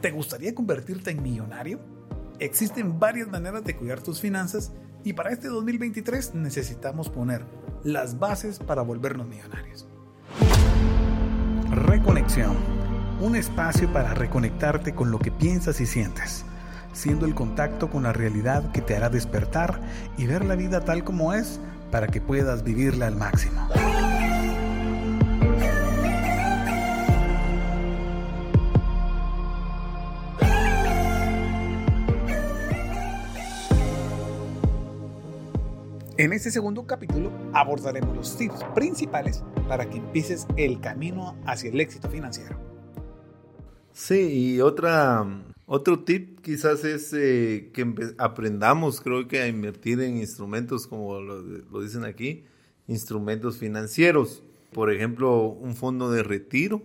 ¿Te gustaría convertirte en millonario? Existen varias maneras de cuidar tus finanzas y para este 2023 necesitamos poner las bases para volvernos millonarios. Reconexión. Un espacio para reconectarte con lo que piensas y sientes, siendo el contacto con la realidad que te hará despertar y ver la vida tal como es para que puedas vivirla al máximo. En este segundo capítulo abordaremos los tips principales para que empieces el camino hacia el éxito financiero. Sí, y otra, otro tip quizás es eh, que aprendamos, creo que a invertir en instrumentos como lo, dicen aquí, instrumentos financieros. Por ejemplo, un fondo de retiro,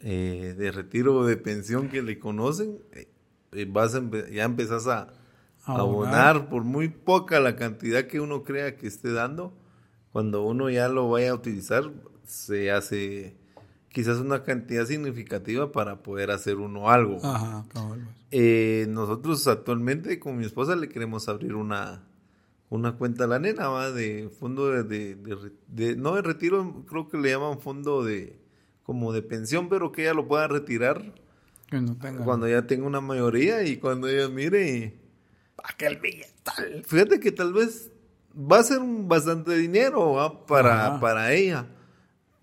eh, de retiro de pensión que le conocen, eh, vas ya empezás a abonar por muy poca la cantidad que uno crea que esté dando, cuando uno ya lo vaya a utilizar, se hace quizás una cantidad significativa para poder hacer uno algo. Ajá, eh, nosotros actualmente con mi esposa le queremos abrir una, una cuenta a la nena, ¿va? De fondo de, de, no de retiro, creo que le llaman fondo de, como de pensión, pero que ella lo pueda retirar cuando ya tenga una mayoría y cuando ella mire aquel billetal. Fíjate que tal vez va a ser un bastante dinero para, para ella.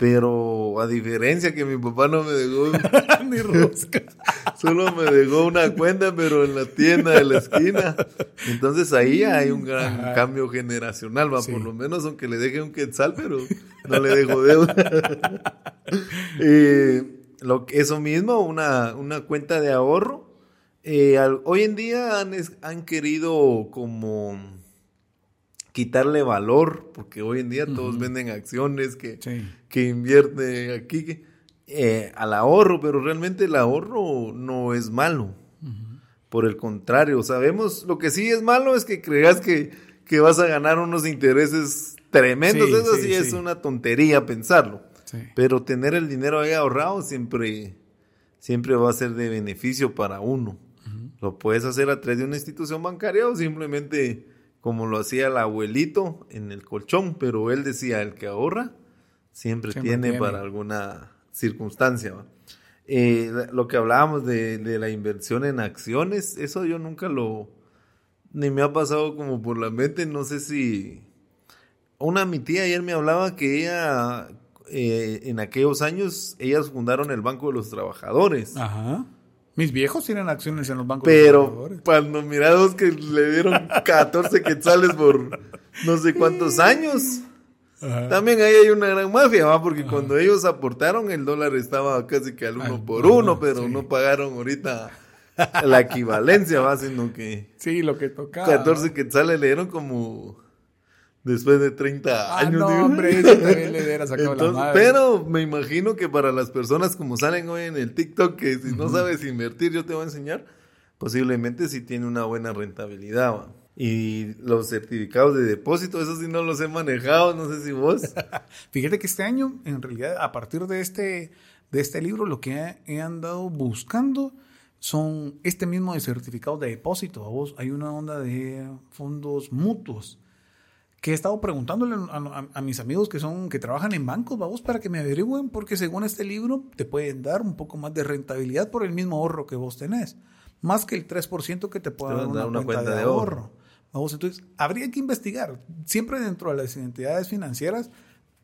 Pero a diferencia que mi papá no me dejó ni rosca, solo me dejó una cuenta, pero en la tienda de la esquina. Entonces ahí hay un gran cambio generacional, va, por lo menos aunque le deje un quetzal, pero no le dejo deuda. lo, eso mismo, una, una cuenta de ahorro eh, hoy en día han, querido como quitarle valor, porque hoy en día todos venden acciones que, que invierten aquí eh, al ahorro, pero realmente el ahorro no es malo. Por el contrario, sabemos, lo que sí es malo es que creas que, que vas a ganar unos intereses tremendos. Eso sí, es una tontería pensarlo. Pero tener el dinero ahí ahorrado siempre, siempre va a ser de beneficio para uno. Lo puedes hacer a través de una institución bancaria o simplemente como lo hacía el abuelito en el colchón, pero él decía, el que ahorra siempre, tiene, para alguna circunstancia. Eh, lo que hablábamos de, la inversión en acciones, eso yo nunca lo, ni me ha pasado como por la mente, no sé si... Una mi tía ayer me hablaba que ella, eh, en aquellos años, ellas fundaron el Banco de los Trabajadores. Ajá. Mis viejos tienen acciones en los bancos. Pero cuando miramos que le dieron 14 quetzales por no sé cuántos años. También ahí hay una gran mafia, ¿va? Porque cuando ellos aportaron el dólar estaba casi que al uno por uno, pero no pagaron ahorita la equivalencia, ¿va? Sino que... Sí, lo que tocaba. 14 quetzales le dieron como después de 30 años. No, hombre, eso también le hubiera sacado la madre. Pero me imagino que para las personas como salen hoy en el TikTok, que si no sabes invertir, yo te voy a enseñar, posiblemente sí tiene una buena rentabilidad. Y los certificados de depósito, eso sí no los he manejado, no sé si vos. Fíjate que este año, en realidad, a partir de este, de este libro, lo que he, andado buscando son este mismo de certificados de depósito. Vos hay una onda de fondos mutuos que he estado preguntándole a, mis amigos que son que trabajan en bancos, vamos, para que me averigüen, porque según este libro te pueden dar un poco más de rentabilidad por el mismo ahorro que vos tenés, más que el 3% que te puede dar una, cuenta, de, ahorro. Vamos, entonces habría que investigar. Siempre dentro de las identidades financieras,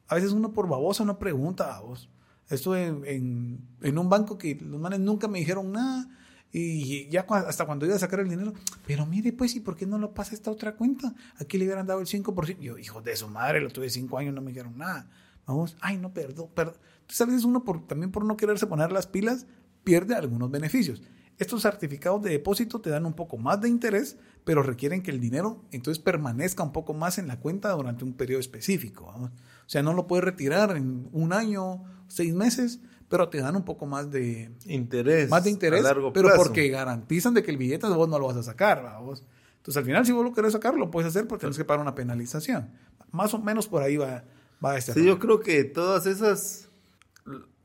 a veces uno por babosa no pregunta a vos. Esto en, en un banco que los manes nunca me dijeron nada y ya hasta cuando iba a sacar el dinero, pero mire, pues, ¿y por qué no lo pasa esta otra cuenta? Aquí le hubieran dado el 5%. Yo, hijo de su madre, lo tuve cinco años, no me dijeron nada. Vamos, ay, no, perdón, perdón. Entonces, a veces uno, por, también por no quererse poner las pilas, pierde algunos beneficios. Estos certificados de depósito te dan un poco más de interés, pero requieren que el dinero entonces permanezca un poco más en la cuenta durante un periodo específico. O sea, no lo puedes retirar en un año, seis meses, pero te dan un poco más de interés. Más de interés, pero porque garantizan de que el billete vos no lo vas a sacar, vos. Entonces, al final, si vos lo querés sacar, lo puedes hacer porque tienes que pagar una penalización. Más o menos por ahí va, va este. Sí, yo creo que todas esas,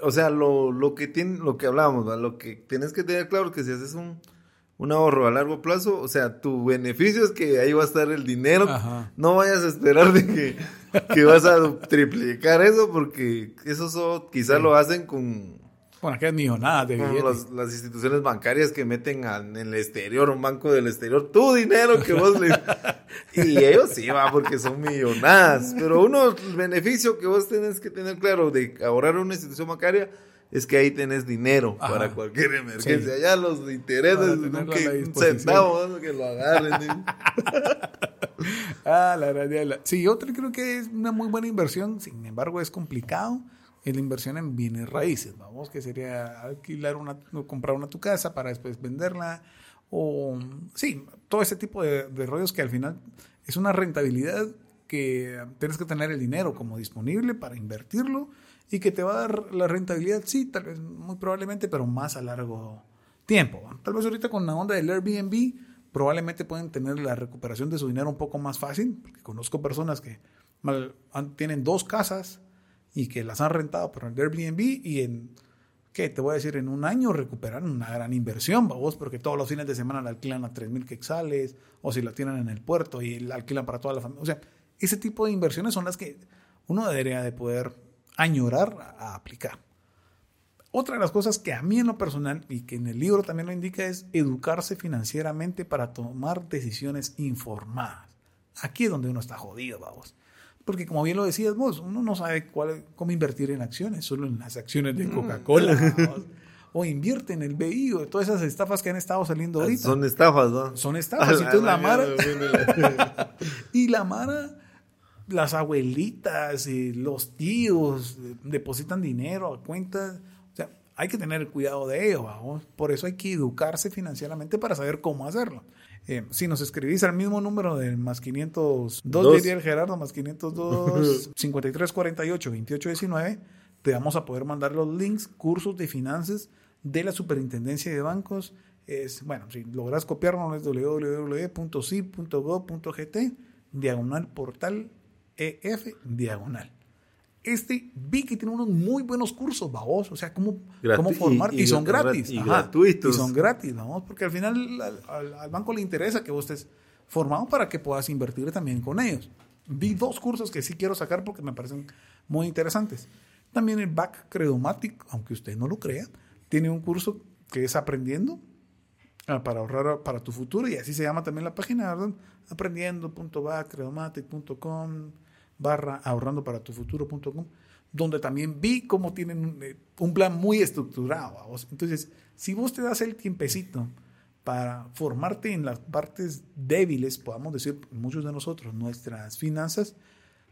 o sea, lo, lo que tiene, lo que hablábamos, ¿va? lo que tienes que tener claro es que si haces un, un ahorro a largo plazo, o sea, tu beneficio es que ahí va a estar el dinero. Ajá. No vayas a esperar de que, que vas a triplicar eso, porque eso so- quizás lo hacen con, Bueno, es millonadas de con las, las instituciones bancarias que meten a- en el exterior, un banco del exterior, tu dinero que vos le... y ellos sí, va, porque son millonadas. Pero uno, el beneficio que vos tenés que tener claro de ahorrar una institución bancaria es que ahí tenés dinero Ajá. para cualquier emergencia. Sí. Ya los intereses, Para no tenerlo que a la un centavo, que lo agarren. ¿no? Ah, la gradiela. Sí, yo creo que es una muy buena inversión, sin embargo es complicado. Es la inversión en bienes raíces, vamos, que sería alquilar una, o comprar una tu casa para después venderla, o sí, todo ese tipo de, de rollos que al final es una rentabilidad que tienes que tener el dinero como disponible para invertirlo y que te va a dar la rentabilidad, sí, tal vez muy probablemente, pero más a largo tiempo. Tal vez ahorita con la onda del Airbnb probablemente pueden tener la recuperación de su dinero un poco más fácil, porque conozco personas que tienen dos casas y que las han rentado por el Airbnb y en, ¿qué? Te voy a decir, en un año recuperan una gran inversión, vos, porque todos los fines de semana la alquilan a 3.000 quetzales, o si la tienen en el puerto y la alquilan para toda la familia. O sea, ese tipo de inversiones son las que uno debería de poder añorar a, aplicar. Otra de las cosas que a mí en lo personal y que en el libro también lo indica es educarse financieramente para tomar decisiones informadas. Aquí es donde uno está jodido, vamos. Porque como bien lo decías vos, uno no sabe cuál, cómo invertir en acciones, solo en las acciones de Coca-Cola. vamos. o invierte en el BI o todas esas estafas que han estado saliendo ahorita. Son estafas, ¿no? Son estafas. Entonces la mañana Mara- la- Y la Mara, las abuelitas, eh, los tíos, eh, depositan dinero a cuentas. O sea, hay que tener cuidado de ello, vamos. Por eso hay que educarse financieramente para saber cómo hacerlo. Eh, si nos escribís al mismo número del más 502, Dos. diría el Gerardo, más 502, 5348, 2819, te vamos a poder mandar los links, cursos de finanzas de la Superintendencia de Bancos. Es, bueno, si logras copiarlo es www.cip.gov.gt, diagonal portal EF, diagonal. Este vi que tiene unos muy buenos cursos, vamos, o sea, cómo, cómo formar, y- son gra- gratis. y ajá, gratuitos. Y son gratis, vamos, porque al final al, al- al banco le interesa que vos estés formado para que puedas invertir también con ellos. Vi dos cursos que sí quiero sacar porque me parecen muy interesantes. También el Back Credomatic, aunque usted no lo crea, tiene un curso que es aprendiendo para ahorrar para tu futuro y así se llama también la página, ¿verdad? Aprendiendo.backcredomatic.com barra ahorrando para tu futuro.com donde también vi cómo tienen un, eh, plan muy estructurado. ¿vamos? Entonces, si vos te das el tiempecito para formarte en las partes débiles, podamos decir muchos de nosotros, nuestras finanzas,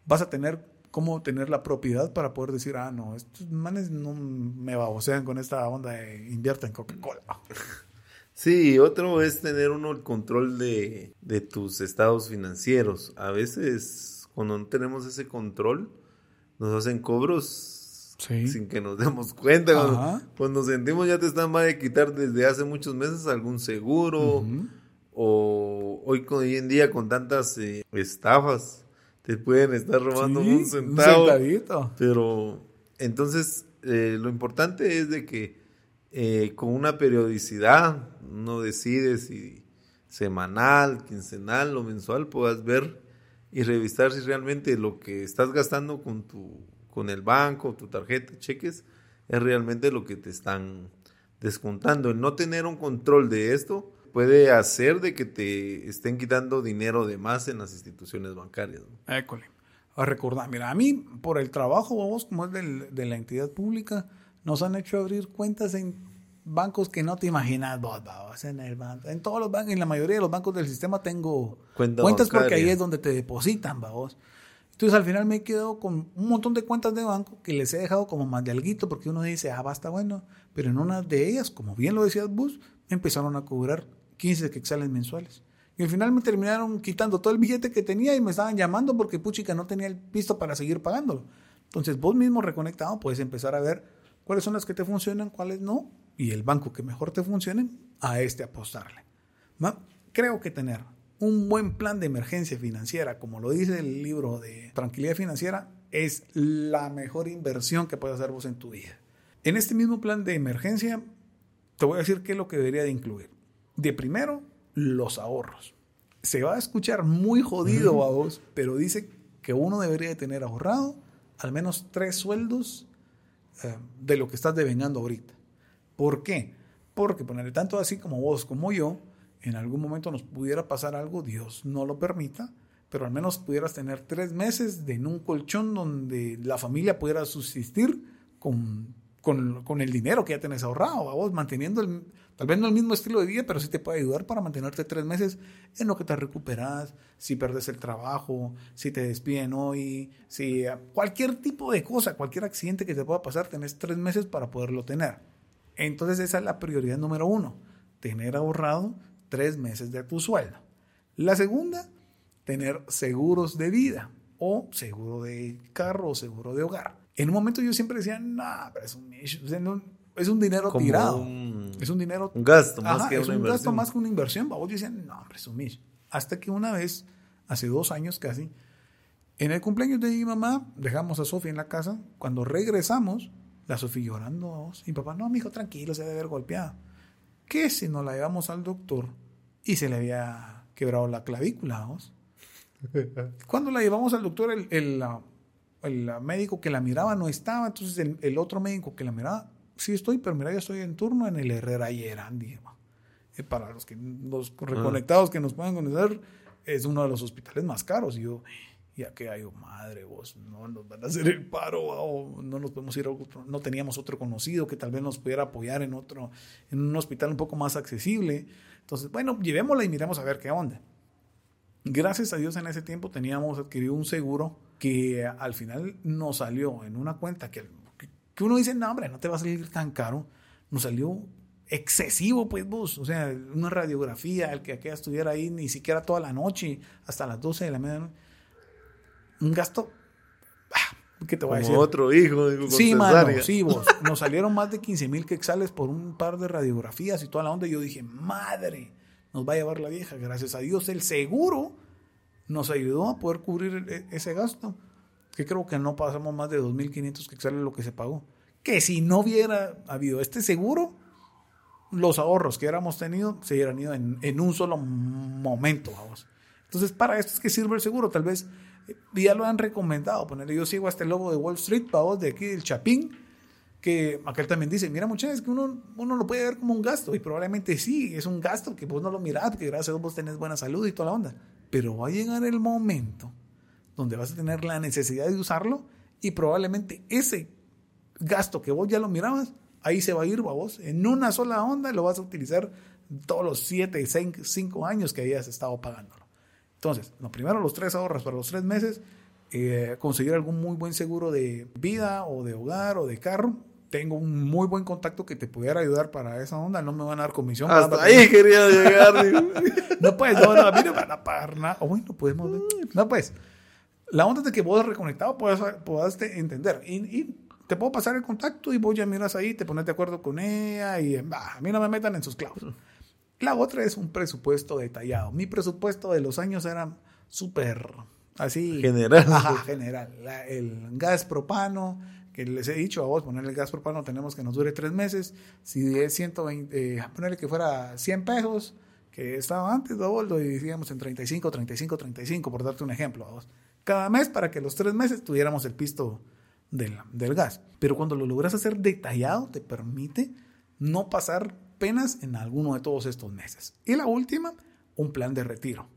vas a tener cómo tener la propiedad para poder decir, ah, no, estos manes no me babosean con esta onda de invierta en Coca-Cola. Sí, otro es tener uno el control de, de tus estados financieros. A veces, cuando no tenemos ese control, nos hacen cobros Sí. sin que nos demos cuenta. Cuando, cuando sentimos ya te están va a quitar desde hace muchos meses algún seguro. O hoy, con- hoy en día con tantas eh, estafas, te pueden estar robando Sí, un centavo. centavito. Pero entonces eh, lo importante es de que eh, con una periodicidad no decides si semanal, quincenal o mensual puedas ver y revisar si realmente lo que estás gastando con tu con el banco, tu tarjeta, cheques, es realmente lo que te están descontando. El no tener un control de esto puede hacer de que te estén quitando dinero de más en las instituciones bancarias. ¿no? A recordar, mira, a mí, por el trabajo, vamos, como es del- de la entidad pública, nos han hecho abrir cuentas en bancos que no te imaginas vos, vamos, en el banco. En todos los bancos, en la mayoría de los bancos del sistema tengo Cuenta cuentas porque ahí es donde te depositan, vamos. Entonces al final me he quedado con un montón de cuentas de banco que les he dejado como más de alguito porque uno dice, ah, basta bueno. Pero en una de ellas, como bien lo decías vos, empezaron a cobrar 15 quetzales mensuales. Y al final me terminaron quitando todo el billete que tenía y me estaban llamando porque puchica no tenía el visto para seguir pagándolo. Entonces vos mismo reconectado puedes empezar a ver cuáles son las que te funcionan, cuáles no, y el banco que mejor te funcionen, a este apostarle. ¿Va? Creo que tener un buen plan de emergencia financiera, como lo dice el libro de Tranquilidad Financiera, es la mejor inversión que puedes hacer vos en tu vida. En este mismo plan de emergencia, te voy a decir qué es lo que debería de incluir. De primero, los ahorros. Se va a escuchar muy jodido a vos, pero dice que uno debería de tener ahorrado al menos tres sueldos eh, de lo que estás devengando ahorita. ¿Por qué? Porque ponerle tanto así como vos como yo, en algún momento nos pudiera pasar algo, Dios no lo permita, pero al menos pudieras tener tres meses de en un colchón donde la familia pudiera subsistir con, con, el dinero que ya tenés ahorrado, vos manteniendo el, tal vez no el mismo estilo de vida, pero sí te puede ayudar para mantenerte tres meses en lo que te recuperas, si perdes el trabajo, si te despiden hoy, si cualquier tipo de cosa, cualquier accidente que te pueda pasar, tenés tres meses para poderlo tener. Entonces esa es la prioridad número uno, tener ahorrado tres meses de tu sueldo. La segunda, tener seguros de vida o seguro de carro o seguro de hogar. En un momento yo siempre decía, no, pero es un, es un dinero tirado. es un dinero. Un gasto más que es un gasto más que una inversión. Yo decía, no, hombre, es un Hasta que una vez, hace dos años casi, en el cumpleaños de mi mamá, dejamos a Sofía en la casa. Cuando regresamos, la Sofía llorando vos. Y papá, no, mi hijo, tranquilo, se debe haber golpeado. ¿Qué si nos la llevamos al doctor y se le había quebrado la clavícula? ¿vos? Cuando la llevamos al doctor, el, el, médico que la miraba no estaba, entonces el, otro médico que la miraba, sí estoy, pero mira, yo estoy en turno en el Herrera y Erandi. Eh, para los, que, los reconectados que nos puedan conocer, es uno de los hospitales más caros. Y yo, ya que hay, oh, madre, vos, no nos van a hacer el paro, o no nos podemos ir a otro, no teníamos otro conocido que tal vez nos pudiera apoyar en otro, en un hospital un poco más accesible. Entonces, bueno, llevémosla y miremos a ver qué onda. Gracias a Dios en ese tiempo teníamos adquirido un seguro que al final nos salió en una cuenta que, que uno dice, no, hombre, no te va a salir tan caro. Nos salió excesivo, pues vos. O sea, una radiografía, el que aquella estuviera ahí ni siquiera toda la noche, hasta las 12 de la medianoche. Un gasto ah, ¿Qué te voy a decir? otro hijo. Digo, sí, mano, sí, vos. Nos salieron más de 15 mil quexales por un par de radiografías y toda la onda. Y yo dije, madre, nos va a llevar la vieja. Gracias a Dios, el seguro nos ayudó a poder cubrir e, ese gasto. Que creo que no pasamos más de 2.500 que sale lo que se pagó. Que si no hubiera habido este seguro, los ahorros que hubiéramos tenido se hubieran ido en, un solo momento. Vamos. Entonces, para esto es que sirve el seguro. Tal vez eh, ya lo han recomendado. Ponerle, yo sigo a este lobo de Wall Street, vos, de aquí del Chapín que aquel también dice, mira muchachos, que uno, uno lo puede ver como un gasto, y probablemente sí, es un gasto que vos no lo mirás, porque gracias a vos tenés buena salud y toda la onda, pero va a llegar el momento donde vas a tener la necesidad de usarlo y probablemente ese gasto que vos ya lo mirabas, ahí se va a ir, vos, en una sola onda lo vas a utilizar todos los 7, 5 años que hayas estado pagándolo. Entonces, lo primero, los tres ahorros para los tres meses, eh, conseguir algún muy buen seguro de vida o de hogar o de carro, tengo un muy buen contacto que te pudiera ayudar para esa onda, no me van a dar comisión. Hasta ahí quería llegar. no pues, no, no, a mí no me van a pagar nada. O bueno, podemos ver. No pues, la onda de que vos reconectado puedas, puedas entender. Y, te puedo pasar el contacto y vos ya miras ahí, te pones de acuerdo con ella y a mí no me metan en sus clavos. La otra es un presupuesto detallado. Mi presupuesto de los años era súper así. General. Ajá, general. el gas propano, que les he dicho a vos, ponerle el gas propano tenemos que nos dure tres meses. Si es 120, eh, ponerle que fuera 100 pesos, que estaba antes boldo, y decíamos en 35, 35, 35, por darte un ejemplo a vos. Cada mes para que los tres meses tuviéramos el pisto del, del gas. Pero cuando lo logras hacer detallado, te permite no pasar penas en alguno de todos estos meses. Y la última, un plan de retiro.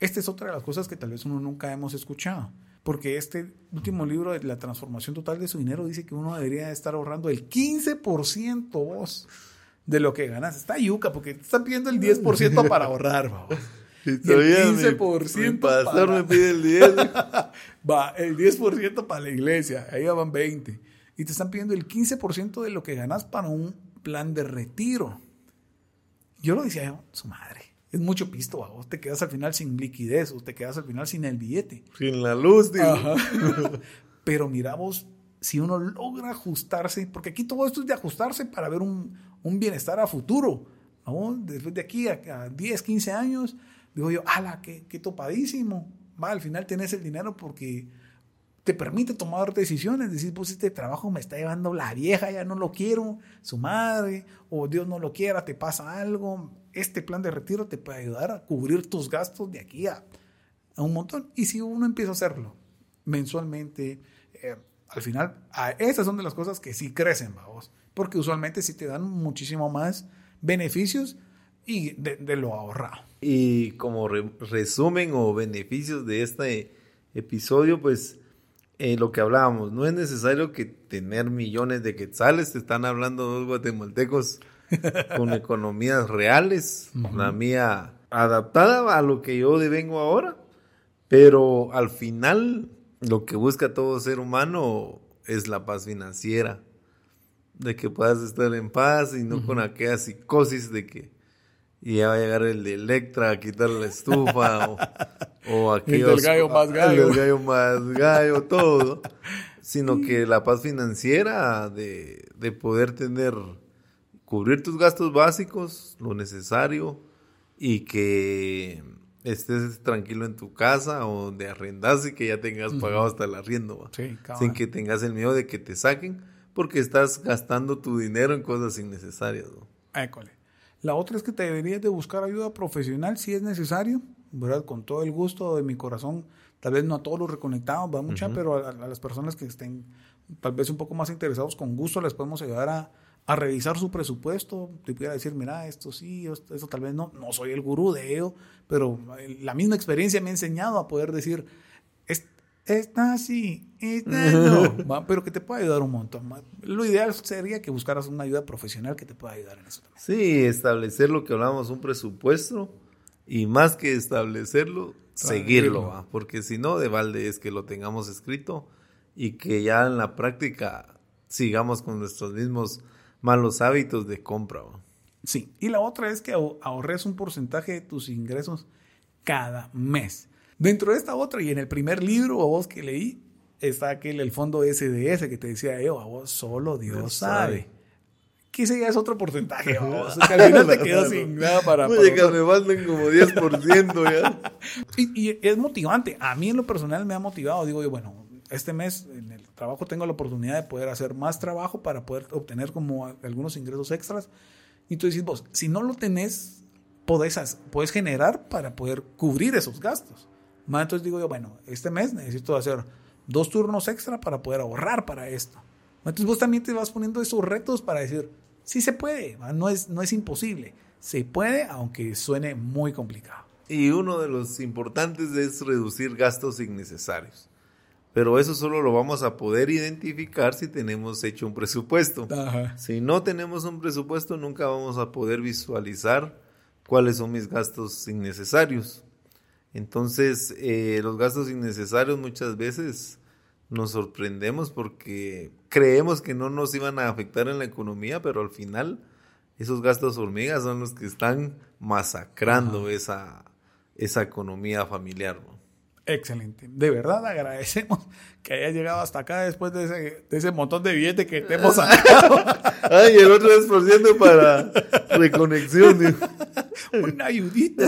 Esta es otra de las cosas que tal vez uno nunca hemos escuchado porque este último libro de la transformación total de su dinero dice que uno debería estar ahorrando el 15% vos de lo que ganas. Está yuca, porque te están pidiendo el 10% para ahorrar, vos. Y, el 15% mi, pastor me pide el 10. va, el 10% para la iglesia, ahí van 20. Y te están pidiendo el 15% de lo que ganas para un plan de retiro. Yo lo decía, su madre es mucho pisto, vos te quedas al final sin liquidez o te quedas al final sin el billete. Sin la luz, digo. Pero mira vos, si uno logra ajustarse, porque aquí todo esto es de ajustarse para ver un, bienestar a futuro, ¿no? Después de aquí a, 10, 15 años, digo yo, ala, qué, qué topadísimo. Va, al final tenés el dinero porque te permite tomar decisiones, decir, pues este trabajo me está llevando la vieja, ya no lo quiero, su madre, o Dios no lo quiera, te pasa algo, este plan de retiro te puede ayudar a cubrir tus gastos de aquí a, un montón. Y si uno empieza a hacerlo mensualmente, eh, al final, esas son de las cosas que sí crecen, vamos, porque usualmente sí te dan muchísimo más beneficios y de, lo ahorrado. Y como resumen o beneficios de este episodio, pues eh, lo que hablábamos, no es necesario que tener millones de quetzales, te están hablando dos guatemaltecos con economías reales, la mía adaptada a lo que yo devengo ahora, pero al final lo que busca todo ser humano es la paz financiera, de que puedas estar en paz y no con aquella psicosis de que ya va a llegar el de Electra a quitar la estufa o, o aquellos, el gallo más gallo. El gallo más gallo, todo. Sino que la paz financiera de, de poder tener, cubrir tus gastos básicos, lo necesario, y que estés tranquilo en tu casa o de arrendas y que ya tengas pagado hasta el arriendo, sin que tengas el miedo de que te saquen porque estás gastando tu dinero en cosas innecesarias. École. La otra es que te deberías de buscar ayuda profesional si es necesario, ¿verdad? Con todo el gusto de mi corazón, tal vez no a todos los reconectados, va mucha, pero a, las personas que estén tal vez un poco más interesados, con gusto les podemos ayudar a, revisar su presupuesto. Te pudiera decir, mira, esto sí, esto, esto, tal vez no, no soy el gurú de ello, pero la misma experiencia me ha enseñado a poder decir, Está sí, está no. pero que te pueda ayudar un montón. Lo ideal sería que buscaras una ayuda profesional que te pueda ayudar en eso también. Sí, establecer lo que hablábamos, un presupuesto. Y más que establecerlo, seguirlo. Porque si no, de balde es que lo tengamos escrito y que ya en la práctica sigamos con nuestros mismos malos hábitos de compra. Sí, y la otra es que ahorres un porcentaje de tus ingresos cada mes. Dentro de esta otra, y en el primer libro a vos que leí, está aquel, el fondo SDS que te decía yo, a vos solo Dios, sabe. Que ese ya es otro porcentaje, vos. al final te quedas sin nada para... Oye, que me faltan como 10% ya. y, y es motivante. A mí en lo personal me ha motivado. Digo yo, bueno, este mes en el trabajo tengo la oportunidad de poder hacer más trabajo para poder obtener como algunos ingresos extras. Y tú dices, vos, si no lo tenés, podés, podés generar para poder cubrir esos gastos. Entonces digo yo, bueno, este mes necesito hacer dos turnos extra para poder ahorrar para esto. Entonces vos también te vas poniendo esos retos para decir, sí se puede, no es, no es imposible. Se puede, aunque suene muy complicado. Y uno de los importantes es reducir gastos innecesarios. Pero eso solo lo vamos a poder identificar si tenemos hecho un presupuesto. Si no tenemos un presupuesto, nunca vamos a poder visualizar cuáles son mis gastos innecesarios. Entonces, eh, los gastos innecesarios muchas veces nos sorprendemos porque creemos que no nos iban a afectar en la economía, pero al final esos gastos hormigas son los que están masacrando esa, esa economía familiar. Excelente. De verdad agradecemos que hayas llegado hasta acá después de ese, de ese montón de billetes que te hemos sacado. Ay, el otro es por ciento para reconexión. Una ayudita.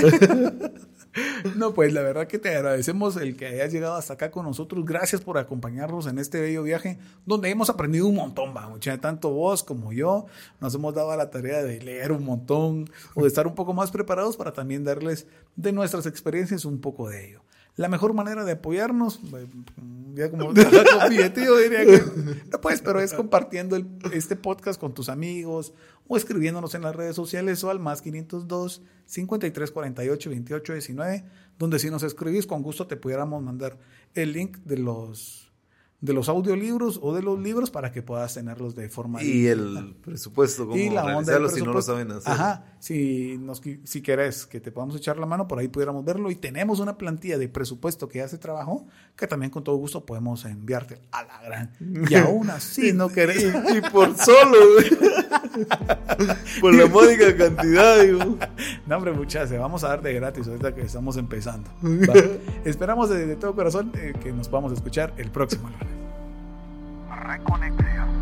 No, pues la verdad que te agradecemos el que hayas llegado hasta acá con nosotros. Gracias por acompañarnos en este bello viaje donde hemos aprendido un montón, va, mucha. Tanto vos como yo nos hemos dado la tarea de leer un montón o de estar un poco más preparados para también darles de nuestras experiencias un poco de ello. La mejor manera de apoyarnos, eh, ya como diría que, no pues, pero es compartiendo este podcast con tus amigos o escribiéndonos en las redes sociales o al más 502 53 48 28 19, donde si nos escribís con gusto te pudiéramos mandar el link de los de los audiolibros o de los libros para que puedas tenerlos de forma y el presupuesto cómo y la onda si no lo saben hacer. Ajá si nos si querés que te podamos echar la mano por ahí pudiéramos verlo. Y tenemos una plantilla de presupuesto que hace trabajo que también con todo gusto podemos enviarte a la gran. Y aún así no querés y, por solo por la módica cantidad digo. no hombre muchachos vamos a dar de gratis ahorita que estamos empezando. Esperamos de, todo corazón eh, que nos podamos escuchar el próximo lunes. Reconexión.